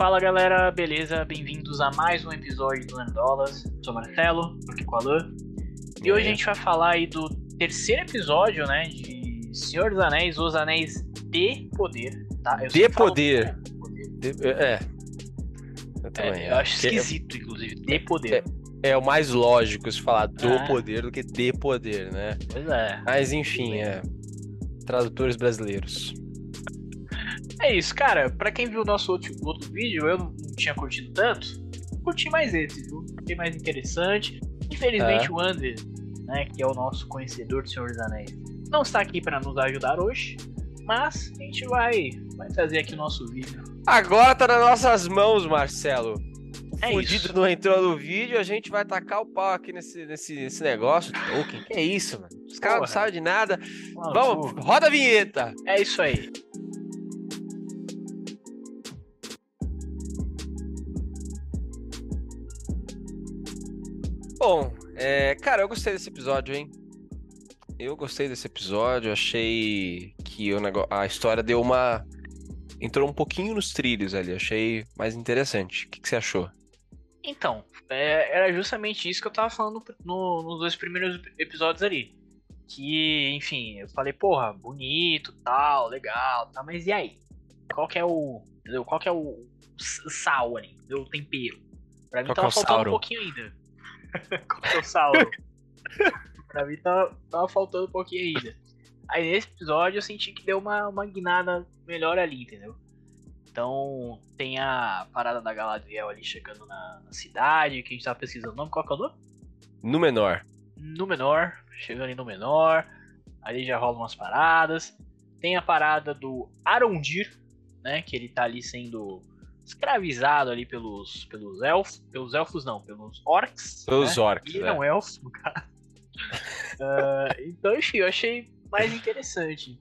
Fala galera, beleza? Bem-vindos a mais um episódio do Nerdolas. Sou Marcelo, aqui com a Alan. E hoje a gente vai falar aí do terceiro episódio, né? De Senhor dos Anéis, Os Anéis de Poder. Tá? Eu De poder. poder. De- É. Eu também. É, eu acho Que é- esquisito, inclusive, de poder. É, o mais lógico se falar do Ah. poder do que de poder, né? Pois é. Mas enfim, é. Tradutores brasileiros. É isso, cara. Pra quem viu o nosso outro, outro vídeo, eu não tinha curtido tanto. Curti mais esse, viu? Achei mais interessante. Infelizmente, É. o Ander, né, que é o nosso conhecedor do Senhor dos Anéis, não está aqui pra nos ajudar hoje. Mas a gente vai, vai fazer aqui o nosso vídeo. Agora tá nas nossas mãos, Marcelo. O É fudido isso. não entrou no vídeo, a gente vai tacar o pau aqui nesse, nesse, nesse negócio. Tolkien, que é isso, mano? Os caras não sabem de nada. Uma Vamos, porra. roda a vinheta! É isso aí. Bom, é, cara, eu gostei desse episódio, hein? Eu gostei desse episódio, achei que o nego... a história deu uma. Entrou um pouquinho nos trilhos ali, achei mais interessante. O que, que você achou? Então, é, era justamente isso que eu tava falando no- nos dois primeiros episódios ali. Que, enfim, eu falei, porra, bonito, tal, legal, tal, mas e aí? Qual que é o. Entendeu? Qual que é o sal ali? O tempero? Pra mim Qual é tava o faltando um pouquinho ainda. Qual que é o Sauron? pra mim tava, tava faltando um pouquinho ainda. Aí nesse episódio eu senti que deu uma, uma guinada melhor ali, entendeu? Então tem a parada da Galadriel ali chegando na, na cidade, que a gente tava pesquisando o nome, qual que é o nome? No menor. No menor, chegando ali no menor, ali já rolam umas paradas. Tem a parada do Arondir, né? Que ele tá ali sendo escravizado ali pelos, pelos elfos. Pelos elfos não, pelos orcs. Pelos né? orcs, E né? não elfos, no caso. Ah, então, enfim, eu achei mais interessante.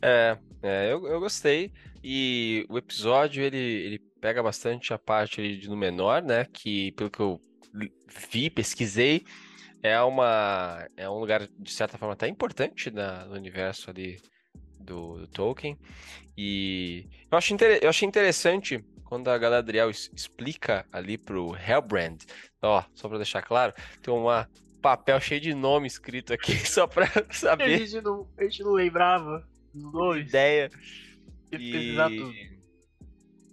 É, é eu, eu gostei. E o episódio, ele, ele pega bastante a parte ali de no menor, né? Que, pelo que eu vi, pesquisei, é uma é um lugar, de certa forma, até importante na, no universo ali do, do Tolkien. E eu achei, inter- eu achei interessante quando a Galadriel explica ali pro Hellbrand, ó, só pra deixar claro, tem uma papel cheio de nome escrito aqui, só pra A saber gente não, a gente não lembrava dos dois. ideia. Que pesquisar tudo.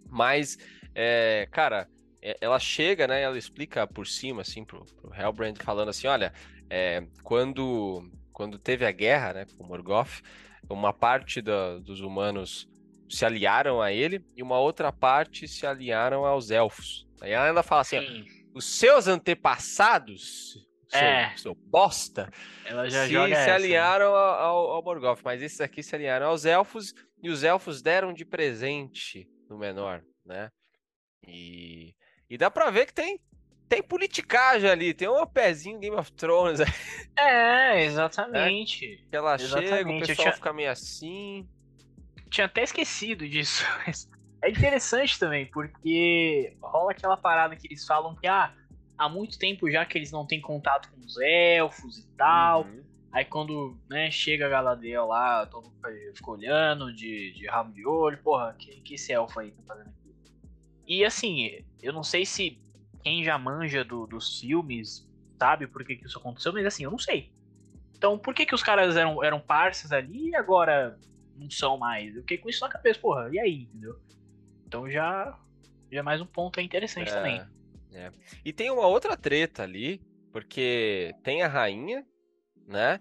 Mas, é, cara, é, ela chega, né? Ela explica por cima, assim, pro, pro Hellbrand, falando assim: olha, é, quando, quando teve a guerra, né, com Morgoth, uma parte da- dos humanos se aliaram a ele e uma outra parte se aliaram aos elfos. Aí ela ainda fala assim: Sim, os seus antepassados, seu, É. seu bosta, ela já se, se essa, né? aliaram ao, ao, ao Morgoth, mas esses aqui se aliaram aos elfos e os elfos deram de presente no menor, né? E, e dá pra ver que tem tem politicagem ali, tem um pezinho Game of Thrones aí, É, exatamente. que ela chega, o Exatamente, pessoal tinha- fica meio assim. Tinha até esquecido disso. É interessante também, porque rola aquela parada que eles falam que ah, há muito tempo já que eles não têm contato com os elfos e tal. Uhum. Aí quando né, chega a Galadriel lá, todo mundo fica olhando de, de rabo de olho, porra, que, que esse elfo aí tá fazendo aqui? E assim, eu não sei se quem já manja do- dos filmes sabe por que, que isso aconteceu, mas assim, eu não sei. Então por que, que os caras eram, eram parças ali e agora não são mais? Eu fiquei com isso na cabeça, porra, e aí, entendeu? Então já, já é mais um ponto aí interessante É, também. é. E tem uma outra treta ali, porque tem a rainha, né?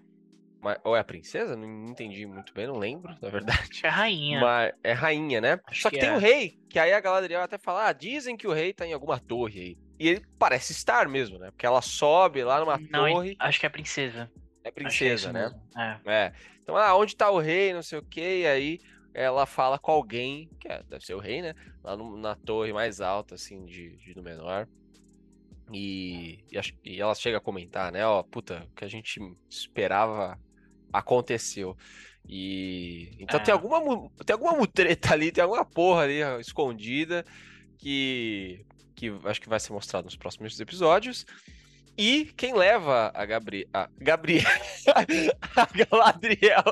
Ou é a princesa? Não entendi muito bem, não lembro, na verdade. É a rainha. Mas é rainha, né? Acho Só que, que tem é. o rei, que aí a Galadriel até fala, ah, dizem que o rei tá em alguma torre aí. E ele parece estar mesmo, né? Porque ela sobe lá numa Não, torre, acho que é a princesa. é é princesa, né? É. É. Então, ah, onde tá o rei, não sei o quê, e aí ela fala com alguém, que é, deve ser o rei, né? Lá no- na torre mais alta, assim, de, de Númenor. E, e, e ela chega a comentar, né? Ó, puta, o que a gente esperava aconteceu. E então É. tem alguma tem alguma mutreta ali, tem alguma porra ali ó, escondida que que acho que vai ser mostrado nos próximos episódios. E quem leva a Gabri a Gabriel a Galadriel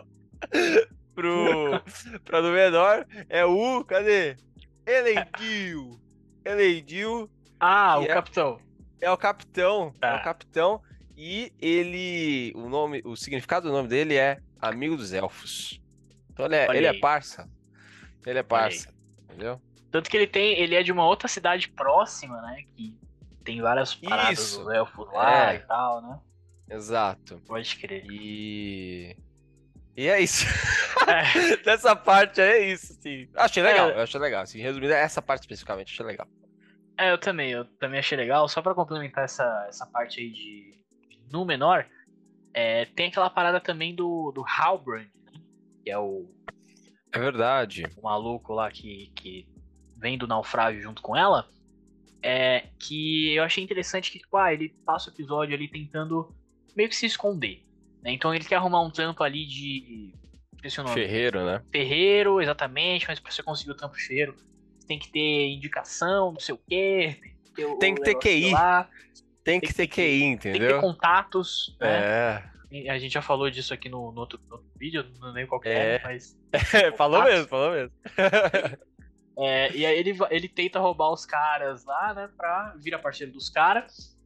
pro pra Númenor é o cadê? Elendil. Elendil Ah, o é- capitão. é o capitão. É Tá. o capitão. E ele. O nome. O significado do nome dele é Amigo dos Elfos. Então ele é, ele é parça. Ele é parça. Entendeu? Tanto que ele tem. Ele é de uma outra cidade próxima, né? Que tem várias paradas Isso. dos elfos lá É. e tal, né? Exato. Pode crer. E. E é isso. É, Dessa parte aí é isso, sim. Achei legal, É. eu achei legal. Assim, resumindo, essa parte especificamente, achei legal. é, eu também, eu também achei legal. Só pra complementar essa, essa parte aí de no menor, é, tem aquela parada também do, do Halbrand, né? Que é o, É verdade. o maluco lá que, que vem do naufrágio junto com ela. É, que eu achei interessante que, tipo, ah, ele passa o episódio ali tentando meio que se esconder. né? Então ele quer arrumar um trampo ali de. Esqueci o nome. Ferreiro, né? ferreiro, exatamente, mas pra você conseguir o ferreiro, você tem que ter indicação, não sei o quê. ter o Tem que ter negocinho QI, lá, Tem que ter QI, tem que ter entendeu? contatos, né? É. A gente já falou disso aqui no, no outro, no outro vídeo, não lembro qual que É. é, mas. falou mesmo, falou mesmo. É, e aí ele, ele tenta roubar os caras lá, né? Pra vira parceiro dos caras.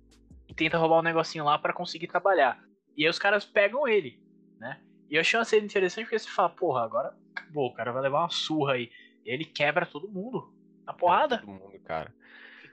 E tenta roubar um negocinho lá pra conseguir trabalhar. E aí os caras pegam ele, né? E eu achei uma cena interessante porque você fala, porra, agora acabou, o cara vai levar uma surra aí. E ele quebra todo mundo. Na porrada. Todo mundo, cara.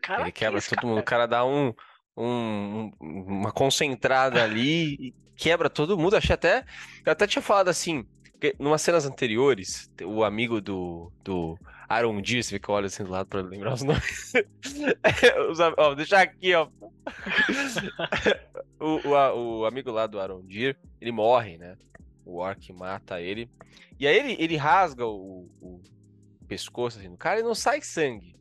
Cara, Ele que quebra isso, todo cara? mundo. O cara dá um, um- um- uma concentrada ali e quebra todo mundo. Achei até. Eu até tinha falado assim, que numas cenas anteriores, o amigo do, do Arondir, você eu olho assim do lado pra lembrar os nomes. Os ó, vou deixar aqui, ó. o, o, a- o amigo lá do Arondir, ele morre, né? O Orc mata ele. E aí ele, ele rasga o, o pescoço assim, do cara e não sai sangue.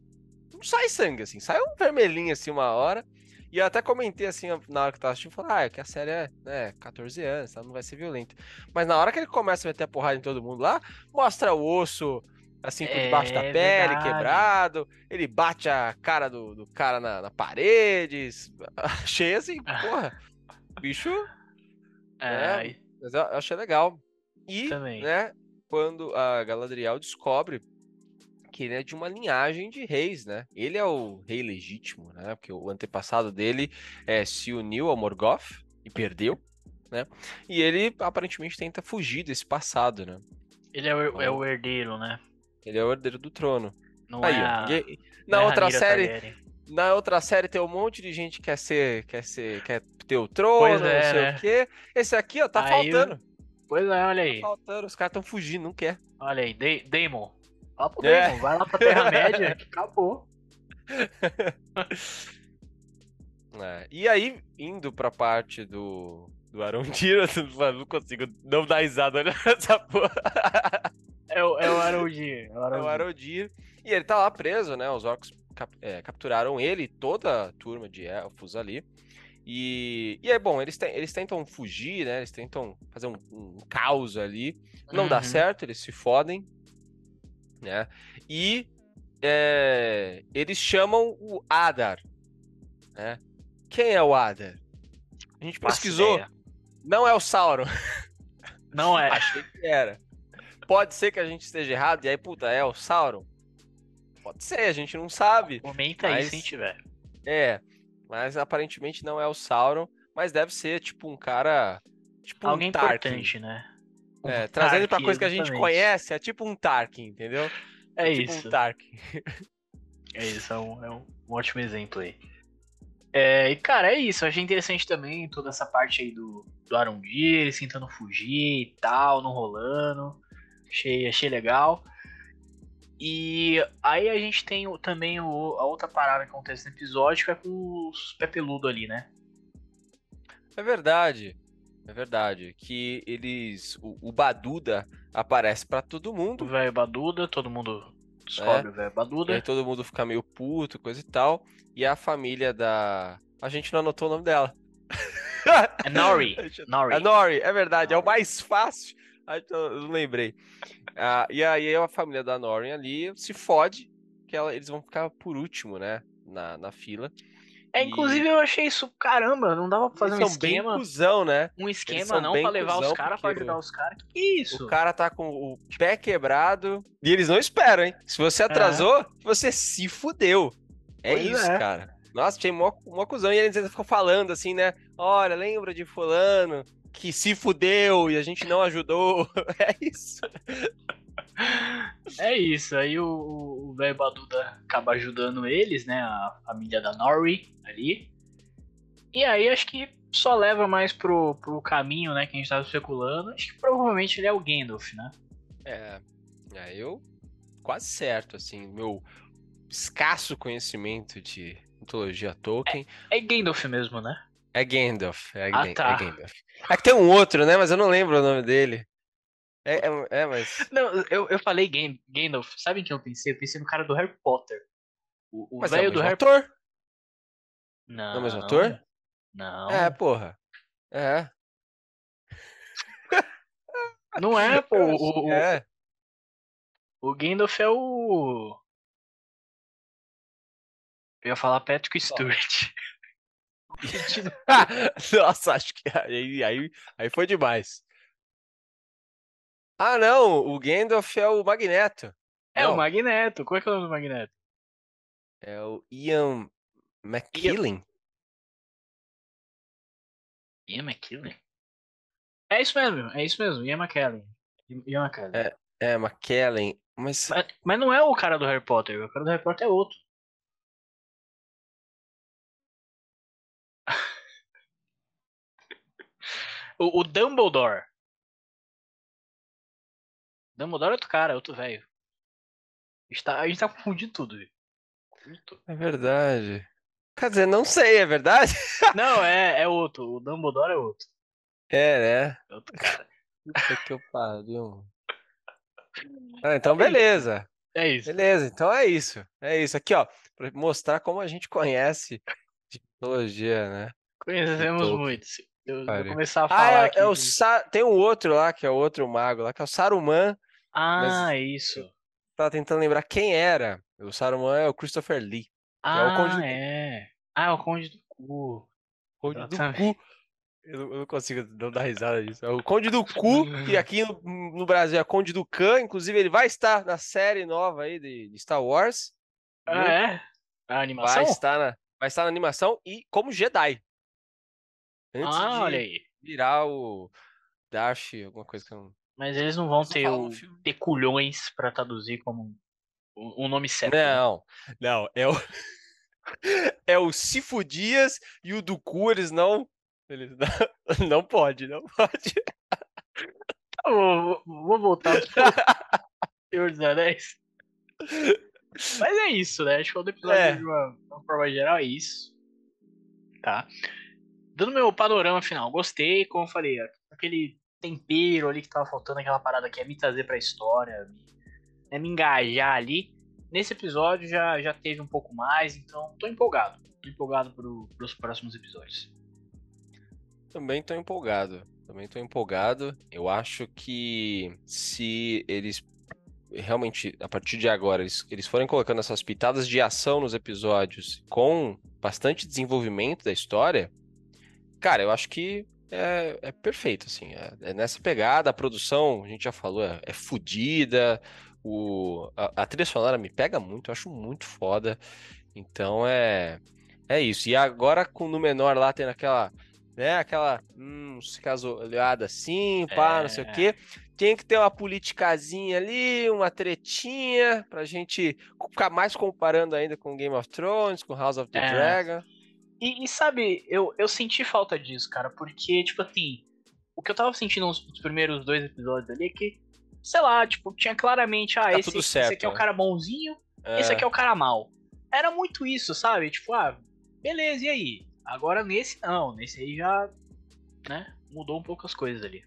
Não sai sangue, assim, sai um vermelhinho assim uma hora. E eu até comentei assim na hora que eu tava assistindo, falei, ah, é que a série é né, 14 anos, tá? não vai ser violento. Mas na hora que ele começa a meter a porrada em todo mundo lá, mostra o osso assim por debaixo da É pele, verdade. quebrado, ele bate a cara do, do cara na, na parede. Achei assim, porra, bicho, É, É, aí- mas eu eu achei legal. E, Também. né, quando a Galadriel descobre que ele é de uma linhagem de reis, né? Ele é o rei legítimo, né? Porque o antepassado dele é, se uniu ao Morgoth e perdeu, né? E ele aparentemente tenta fugir desse passado, né? ele é o, é o herdeiro, né? Ele é o herdeiro do trono. Não Aí, é a, Na outra série, Targaryen. na outra série tem um monte de gente que quer ser, quer ser, quer ter o trono, não é, sei né? o quê. Esse aqui, ó, tá Aí, faltando. Pois é, olha Tá aí. faltando, os caras estão fugindo, não quer. Olha aí, Da- Daemon. Fala pro É. Daemon, vai lá pra Terra-média que acabou. É, E aí, indo pra parte do, do Arondir, eu não consigo não dar risada olhando essa porra. É o, é o Arondir. É o É Arondir. Arondir. E ele tá lá preso, né? Os orcs cap- é, capturaram ele e toda a turma de elfos ali. E, e é bom, eles, te- eles tentam fugir, né? Eles tentam fazer um, um caos ali. Não dá Uhum. certo, eles se fodem, né? E é, eles chamam o Adar, né? Quem é o Adar? A gente pesquisou, não é o Sauron. Não é. Achei que era. Pode ser que a gente esteja errado, e aí, puta, é o Sauron? Pode ser, a gente não sabe. Comenta aí Mas- se tiver. É, mas aparentemente não é o Sauron, mas deve ser, tipo, um cara... Tipo Alguém um Tarkin. importante, né? É, Um trazendo pra Tarkin, coisa que a gente exatamente. conhece, é tipo um Tarkin, entendeu? É tipo isso. um Tarkin. É isso, é um, é um ótimo exemplo aí. É, e cara, é isso. Eu achei interessante também toda essa parte aí do, do Arondir, eles tentando fugir e tal, não rolando. Achei, achei legal. E aí a gente tem o- também o- a outra parada que acontece no episódio, que é com os pé peludo ali, né? É verdade. É verdade. Que eles. O, o Baduda aparece pra todo O mundo. velho Baduda, todo mundo descobre É. o velho E aí Baduda. todo mundo fica meio puto, coisa e tal. E a família da. A gente não anotou o nome dela. É Nori. Nori. É Nori, é verdade, é o mais fácil. Ah, então, Eu não lembrei. Ah, e aí a família da Nori ali se fode, que ela- eles vão ficar por último, né? Na, na fila. É, inclusive eu achei isso, caramba, não dava pra fazer Eles um são bem esquema. cuzão, né? Um esquema não pra levar os caras pra ajudar os caras. Que, isso? O cara tá com o pé quebrado e eles não esperam, hein? Se você atrasou, você se fudeu. É Pois isso, é. cara. Nossa, tinha mó, mó cuzão. E eles ficam falando assim, né? Olha, lembra de fulano que se fudeu e a gente não ajudou. É isso. É isso, aí o- o velho Baduda acaba ajudando eles, né? A família da Nori ali. E aí acho que só leva mais pro, pro caminho, né? Que a gente tava especulando. Acho que provavelmente ele é o Gandalf, né? É, é, eu quase certo, assim, meu escasso conhecimento de mitologia Tolkien É Gandalf mesmo, né? É, Gandalf. É, Ah, é tá. Gandalf. É que tem um outro, né? Mas eu não lembro o nome dele. É, é, é, mas. Não, eu, eu falei Gan- Gandalf. Sabe em quem eu pensei? Eu pensei no cara do Harry Potter. O o Mas é velho o do Harry ator? Não. é o mesmo ator? Não. É, porra. É. Não é, pô. O, é. o Gandalf é o. Eu ia falar Patrick Stewart. Nossa, acho que aí, aí, aí foi demais. Ah, não, o Gandalf é o Magneto. É Não, o Magneto. Qual é que é o nome do Magneto? É o Ian McKellen. Ian McKellen? É isso mesmo, é isso mesmo, Ian McKellen. Ian McKellen. É. É, McKellen. Mas. Mas, mas não é o cara do Harry Potter, o cara do Harry Potter é outro. O, o Dumbledore. Dumbledore é outro cara, é outro velho. Está, a gente tá confundindo tudo. viu? É verdade. Quer dizer, não sei, é verdade? Não, é, é outro. O Dumbledore é outro. É, né? É outro cara. Puta que eu pariu. Ah, então, beleza. É isso. Beleza, então é isso. É isso. Aqui, ó, pra mostrar como a gente conhece de mitologia, né? Conhecemos muito. Eu vou começar a Ah, falar é, aqui. é o Sa- tem um outro lá, que é o outro mago lá, que é o Saruman. Ah, mas- isso. Tava tentando lembrar quem era. O Saruman é o Christopher Lee. é o Conde Ah, do- é. Ah, é o Conde do Cu. Conde do Exatamente. Cu. Eu não, eu consigo não dar risada disso. É o Conde do Cu, que aqui no, no Brasil é Conde do Khan. Inclusive, ele vai estar na série nova aí de, de Star Wars. Ah, é? A animação? Vai estar, na, vai estar na animação e como Jedi. Antes Ah, de olha aí. virar o Darth, alguma coisa que eu não. Mas eles não vão não ter o ter culhões pra traduzir como o, o nome certo. né? Não, não, é o. é o Sifo Dias e o do Cu, eles não. Eles não, não pode, não pode. Eu Vou, vou voltar pro Senhor dos Anéis. Mas é isso, né? Acho que o episódio É. de uma, uma forma geral é isso. Tá. Dando meu panorama final, gostei, como eu falei, aquele tempero ali que tava faltando, aquela parada que é me trazer pra história, me, né, me engajar ali. Nesse episódio já, já teve um pouco mais, então tô empolgado. Tô empolgado pro, pros próximos episódios. Também tô empolgado. Também tô empolgado. Eu acho que se eles realmente, a partir de agora, eles, eles forem colocando essas pitadas de ação nos episódios com bastante desenvolvimento da história, cara, eu acho que é, é perfeito, assim. É, é nessa pegada, a produção, a gente já falou, é, é fodida. O, a, a trilha sonora me pega muito, eu acho muito foda. Então é, é isso. E agora com o Númenor lá tendo aquela né? Aquela, hum, se caso olhada assim, pá, não sei o É. quê. Tem que ter uma politicazinha ali, uma tretinha, pra gente ficar mais comparando ainda com Game of Thrones, com House of the É. Dragon. E, e sabe, eu, eu senti falta disso, cara, porque, tipo assim, o que eu tava sentindo nos, nos primeiros dois episódios ali é que, sei lá, tipo, tinha claramente, ah, Tá esse, tudo esse certo, aqui é o né? cara bonzinho, esse aqui é o cara mal. Era muito isso, sabe? Tipo, ah, beleza, e aí? Agora nesse não, nesse aí já, né, mudou um pouco as coisas ali.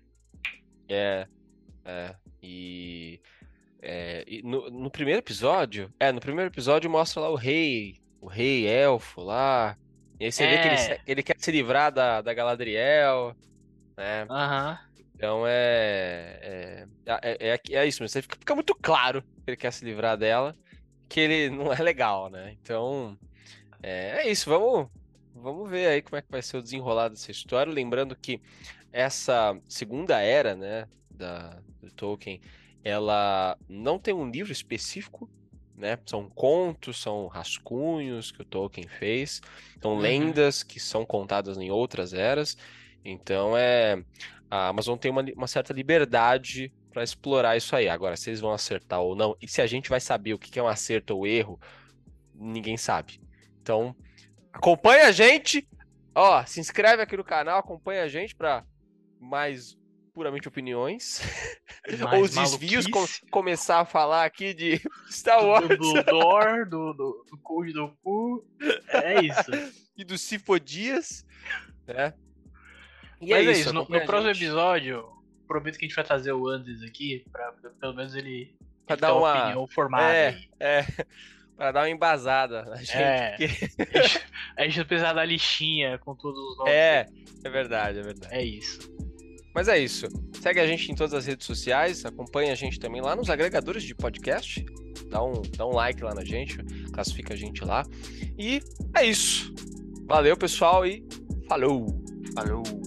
É, é. E, é, e no, no primeiro episódio, é, no primeiro episódio mostra lá o rei, o rei elfo lá. E aí você vê que ele, É. ele quer se livrar da, da Galadriel, né? Aham. Então é, é, é, é, é isso, mas você fica, fica muito claro que ele quer se livrar dela, que ele não é legal, né? Então é, é isso, vamos, vamos ver aí como é que vai ser o desenrolar dessa história. Lembrando que essa segunda era, né, da, do Tolkien, ela não tem um livro específico, né? São contos, são rascunhos que o Tolkien fez, são uhum. lendas que são contadas em outras eras. Então é a Amazon tem uma, uma certa liberdade para explorar isso aí. Agora, se eles vão acertar ou não, e se a gente vai saber o que é um acerto ou erro, ninguém sabe. Então, acompanha a gente. Ó, se inscreve aqui no canal, acompanha a gente para mais puramente opiniões. ou os desvios, com, começar a falar aqui de Star Wars. Do, do, Dor, do, do, do Code do Cu. É isso. e do Cifodias. Né? E Mas é, é isso. No, no próximo episódio, prometo que a gente vai trazer o Andes aqui, pra pelo menos ele pra dar uma opinião formada. É, aí. é. Pra dar uma embasada na gente. É, porque... a gente precisa da listinha com todos os nomes. É, é verdade, é verdade. É isso. Mas é isso. Segue a gente em todas as redes sociais, acompanha a gente também lá nos agregadores de podcast. Dá um, dá um like lá na gente, classifica a gente lá. E é isso. Valeu, pessoal, e falou! Falou!